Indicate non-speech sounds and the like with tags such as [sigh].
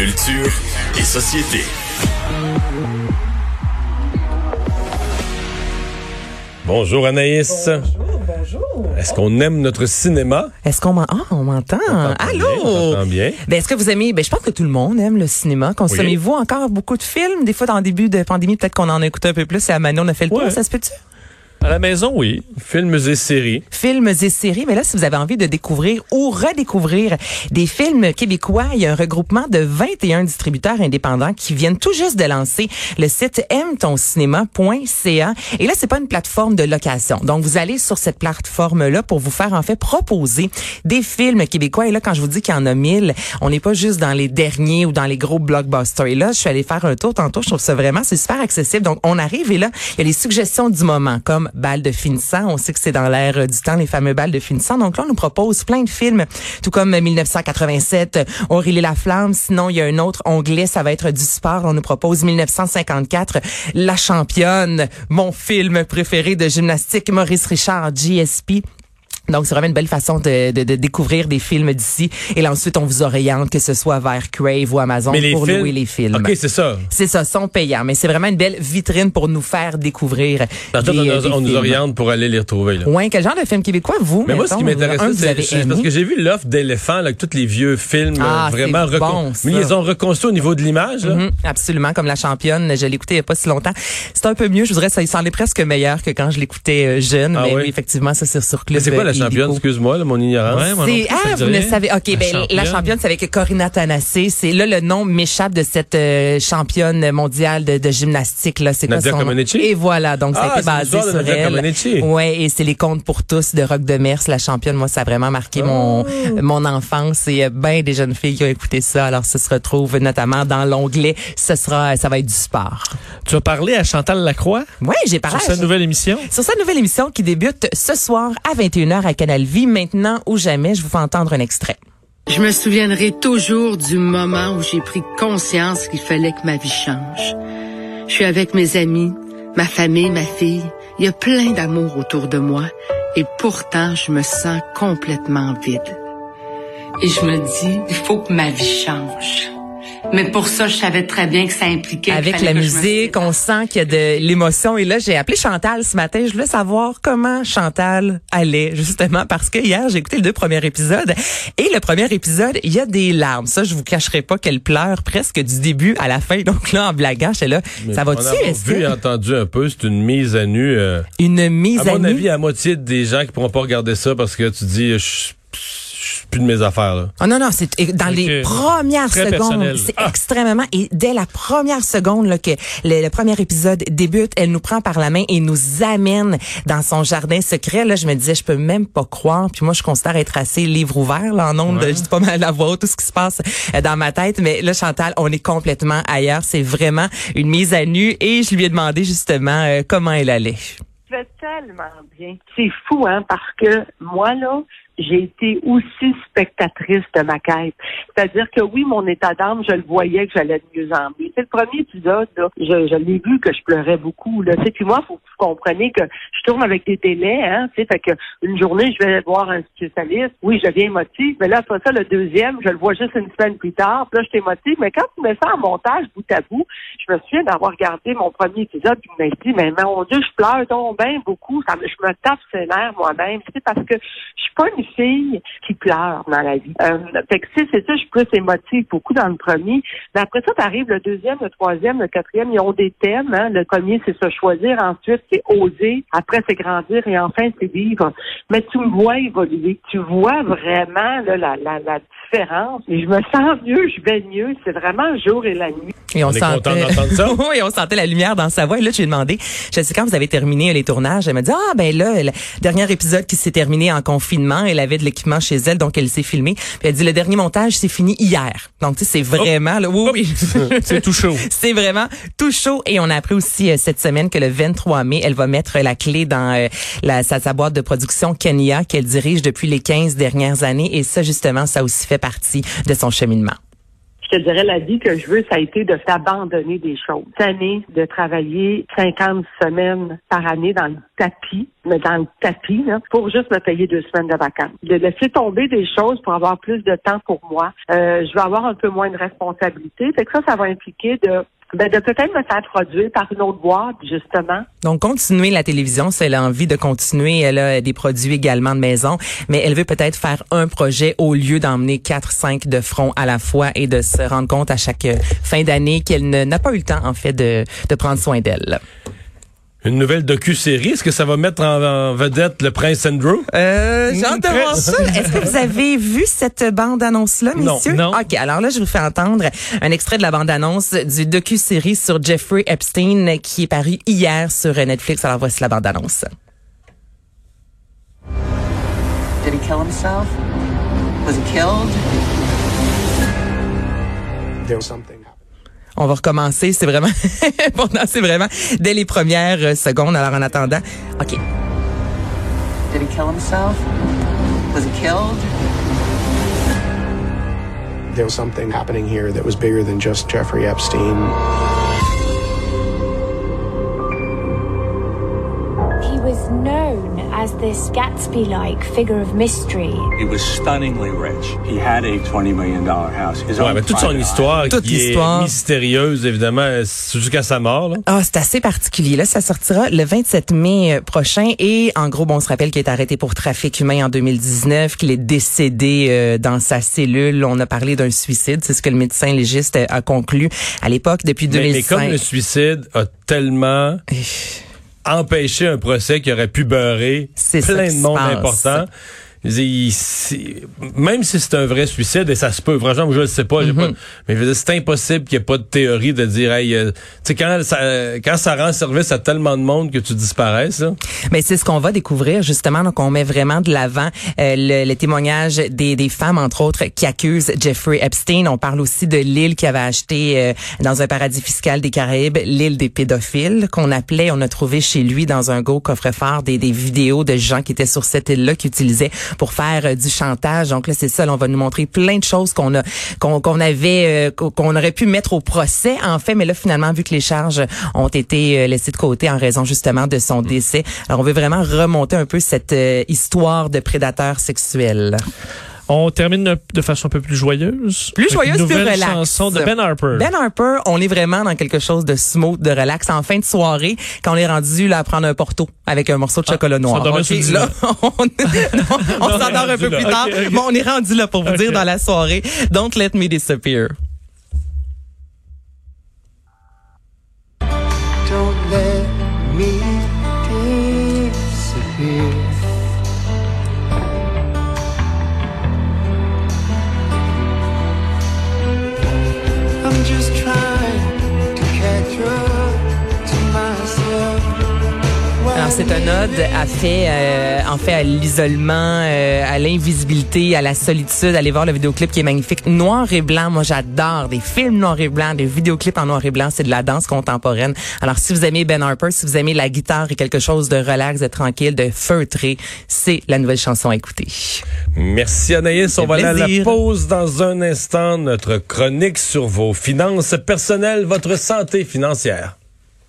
Culture et société. Bonjour Anaïs. Bonjour, bonjour. Est-ce qu'on aime notre cinéma? Est-ce qu'on m'entend? Ah, on m'entend. Allô? On t'entend bien. Ben, est-ce que vous aimez, ben, je pense que tout le monde aime le cinéma. Consommez-vous encore beaucoup de films? Des fois, dans le début de pandémie, peut-être qu'on en a écouté un peu plus et à Manon, on a fait le tour. Ouais. Ça se peut-tu? À la maison, oui. Films et séries. Films et séries. Mais là, si vous avez envie de découvrir ou redécouvrir des films québécois, il y a un regroupement de 21 distributeurs indépendants qui viennent tout juste de lancer le site aime-ton-cinéma.ca. Et là, c'est pas une plateforme de location. Donc, vous allez sur cette plateforme-là pour vous faire, en fait, proposer des films québécois. Et là, quand je vous dis qu'il y en a mille, on n'est pas juste dans les derniers ou dans les gros blockbusters. Et là, je suis allée faire un tour tantôt. Je trouve ça vraiment, c'est super accessible. Donc, on arrive et là, il y a les suggestions du moment, comme balles de finissant. On sait que c'est dans l'air du temps, les fameux balles de finissant. Donc là, on nous propose plein de films, tout comme euh, 1987, euh, Aurélie Laflamme. Sinon, il y a un autre onglet, ça va être du sport. On nous propose 1954, La championne, mon film préféré de gymnastique, Maurice Richard, GSP. Donc, c'est vraiment une belle façon de, de, de découvrir des films d'ici. Et là, ensuite, on vous oriente, que ce soit vers Crave ou Amazon, Mais les pour films? louer les films. OK, c'est ça. C'est ça, sont payants. Mais c'est vraiment une belle vitrine pour nous faire découvrir des, on, des on nous oriente pour aller les retrouver. Là. Ouais, quel genre de film québécois, vous? Mais moi, ce qui m'intéressait, c'est parce que j'ai vu l'offre d'éléphants, là, avec tous les vieux films Ah, euh, vraiment bon. Mais ils ont reconstruits au niveau de l'image. Mhm, absolument, comme la championne. Je l'écoutais il n'y a pas si longtemps. C'est un peu mieux, je voudrais, ça il est presque meilleur que quand je l'écoutais euh, jeune. Ah mais oui? oui, effectivement, ça c'est sur Club la championne? Excuse-moi, là, mon ignorance. Ouais, moi non C'est plus, ça ah vous ne savez ok La ben la championne. championne c'est avec Corinna Tanassé c'est là le nom m'échappe de cette euh, championne mondiale de, de gymnastique là c'est quoi Nadia son nom? Comaneci? et voilà donc ça Ah, a été c'est basé sur Nadia elle Comaneci. ouais et c'est les contes pour tous de Rock de Mers la championne moi ça a vraiment marqué mon Oh. mon enfance et euh, ben des jeunes filles qui ont écouté ça alors ça se retrouve notamment dans l'onglet ce sera ça va être du sport Tu as parlé à Chantal Lacroix? Ouais j'ai parlé sur sa nouvelle émission? sur cette nouvelle émission qui débute ce soir à 21h à Canal Vie maintenant ou jamais je vous fais entendre un extrait Je me souviendrai toujours du moment où j'ai pris conscience qu'il fallait que ma vie change. Je suis avec mes amis, ma famille, ma fille. Il y a plein d'amour autour de moi et pourtant je me sens complètement vide. Et je me dis, il faut que ma vie change. Mais pour ça, je savais très bien que ça impliquait. Avec la je musique, on sent qu'il y a de l'émotion. Et là, j'ai appelé Chantal ce matin. Je voulais savoir comment Chantal allait, justement, parce que hier, j'ai écouté les deux premiers épisodes. Et le premier épisode, il y a des larmes. Ça, je vous cacherai pas qu'elle pleure presque du début à la fin. Donc là, en blaguant, j'étais là, Mais ça va-tu? avoir Est-ce vu et entendu un peu, c'est une mise à nu. euh, Une mise à à, mon nu? avis, à moitié des gens qui pourront pas regarder ça parce que tu dis, je suis je suis plus de mes affaires. Là. Oh non, non, c'est dans les premières Très secondes. C'est Ah. extrêmement. Et dès la première seconde là, que le, le premier épisode débute, elle nous prend par la main et nous amène dans son jardin secret. Là, je me disais, je peux même pas croire. Puis moi, je considère être assez livre ouvert là, en ondes. Je dis pas mal à la voix, tout ce qui se passe euh, dans ma tête. Mais là, Chantal, on est complètement ailleurs. C'est vraiment une mise à nu. Et je lui ai demandé justement euh, comment elle allait. Je vais tellement bien. C'est fou, hein, parce que moi, là, j'ai été aussi spectatrice de ma quête. C'est-à-dire que oui, mon état d'âme, je le voyais que j'allais de mieux en mieux. C'est le premier épisode, là, je, l'ai vu que je pleurais beaucoup. Là. Puis moi, faut que vous compreniez que je tourne avec des délais, hein, fait que une journée, je vais voir un spécialiste. Oui, je deviens émotive, mais là, après ça, le deuxième, je le vois juste une semaine plus tard. Puis là, je suis émotive. Mais quand tu mets ça en montage, bout à bout, je me souviens d'avoir regardé mon premier épisode, puis je me dit, mais mon Dieu, je pleure donc bien je me tape ses nerfs moi-même. C'est parce que je suis pas une fille qui pleure dans la vie. Euh, fait que tu sais, c'est ça, je suis plus émotive beaucoup dans le premier. Mais après ça, t'arrives le deuxième, le troisième, le quatrième, ils ont des thèmes. Hein. Le premier, c'est se choisir. Ensuite, c'est oser. Après, c'est grandir. Et enfin, c'est vivre. Mais tu me vois évoluer. Tu vois vraiment là, la, la, la différence. Et je me sens mieux, je vais mieux. C'est vraiment jour et la nuit. Et On est content d'entendre ça? [laughs] oui, on sentait la lumière dans sa voix. Et là, je lui ai demandé, je sais quand vous avez terminé les tournages, elle m'a dit, ah ben là, le dernier épisode qui s'est terminé en confinement, elle avait de l'équipement chez elle, donc elle s'est filmée. Puis elle dit, le dernier montage s'est fini hier. Donc, tu sais, c'est vraiment, là, oui, oui. [laughs] C'est tout chaud. C'est vraiment tout chaud. Et on a appris aussi euh, cette semaine que le 23 mai, elle va mettre la clé dans euh, la, sa, sa boîte de production Kenya qu'elle dirige depuis les 15 dernières années. Et ça, justement, ça aussi fait partie de son cheminement. Je dirais, la vie que je veux, ça a été de s'abandonner des choses. Cette année, de travailler 50 semaines par année dans le tapis, mais dans le tapis, là, pour juste me payer deux semaines de vacances. De laisser tomber des choses pour avoir plus de temps pour moi. Euh, je vais avoir un peu moins de responsabilité. Fait que ça, ça va impliquer de ben, de peut-être me faire produire par une autre boîte, justement. Donc, continuer la télévision, c'est elle a envie de continuer. Elle a des produits également de maison, mais elle veut peut-être faire un projet au lieu d'emmener quatre, cinq de front à la fois et de se rendre compte à chaque fin d'année qu'elle n'a pas eu le temps, en fait, de, de prendre soin d'elle. Une nouvelle docu-série, est-ce que ça va mettre en, vedette le prince Andrew? Euh, j'ai hâte de voir ça. Est-ce que vous avez vu cette bande-annonce-là, messieurs? Non. OK, alors là, je vous fais entendre un extrait de la bande-annonce du docu-série sur Jeffrey Epstein qui est paru hier sur Netflix. Alors voici la bande-annonce. Did he kill himself? Was he killed? There was something. On va recommencer. C'est vraiment [laughs] important. C'est vraiment dès les premières secondes. Alors en attendant, OK. Did he kill himself? Was he killed? There was something happening here that was bigger than just Jeffrey Epstein. He was known as this Gatsby-like figure of mystery. He was stunningly rich. He had a $20 million house. His Ouais, own mais toute son private histoire Toute qui l'histoire. est mystérieuse, évidemment, jusqu'à sa mort. Ah, c'est assez particulier. Là, ça sortira le 27 mai euh, prochain. Et en gros, bon, on se rappelle qu'il est arrêté pour trafic humain en 2019, qu'il est décédé euh, dans sa cellule. On a parlé d'un suicide. C'est ce que le médecin légiste euh, a conclu à l'époque depuis Mais, mais 2005. comme le suicide a tellement empêché un procès qui aurait pu beurrer plein de monde important. Même si c'est un vrai suicide, et ça se peut, franchement, je ne sais pas, j'ai Mm-hmm. pas- mais veux dire, c'est impossible qu'il n'y ait pas de théorie de dire, hey, euh, tu sais, quand ça, quand ça rend service à tellement de monde que tu disparaisses, là, Mais c'est ce qu'on va découvrir justement. Donc, on met vraiment de l'avant euh, le, le témoignage des, des femmes, entre autres, qui accusent Jeffrey Epstein. On parle aussi de l'île qui avait acheté euh, dans un paradis fiscal des Caraïbes, l'île des pédophiles, qu'on appelait, on a trouvé chez lui dans un gros coffre-fort des, des vidéos de gens qui étaient sur cette île-là, qui utilisaient pour faire euh, du chantage. Donc là, c'est ça. là, on va nous montrer plein de choses qu'on a, qu'on avait, euh, qu'on aurait pu mettre au procès, en fait. Mais là, finalement, vu que les charges ont été euh, laissées de côté en raison justement de son décès, alors on veut vraiment remonter un peu cette histoire de prédateur sexuel. On termine de façon un peu plus joyeuse. Plus joyeuse, une plus nouvelle relax. chanson de Ben Harper. Ben Harper, on est vraiment dans quelque chose de smooth, de relax. En fin de soirée, quand on est rendu là à prendre un porto avec un morceau de chocolat noir. Ok, sur le là, [laughs] on, non, on [laughs] on s'endort un peu là. plus tard. Ok, ok. Bon, on est rendu là pour vous dire dans la soirée. Don't let me disappear. C'est un ode à fait, euh, en fait à l'isolement, euh, à l'invisibilité, à la solitude. Allez voir le vidéoclip qui est magnifique, noir et blanc. Moi j'adore des films noir et blanc, des vidéoclips en noir et blanc. C'est de la danse contemporaine. Alors si vous aimez Ben Harper, si vous aimez la guitare et quelque chose de relax, de tranquille, de feutré, c'est la nouvelle chanson à écouter. Merci Anaïs. On va aller à la pause dans un instant. Notre chronique sur vos finances personnelles, votre santé financière.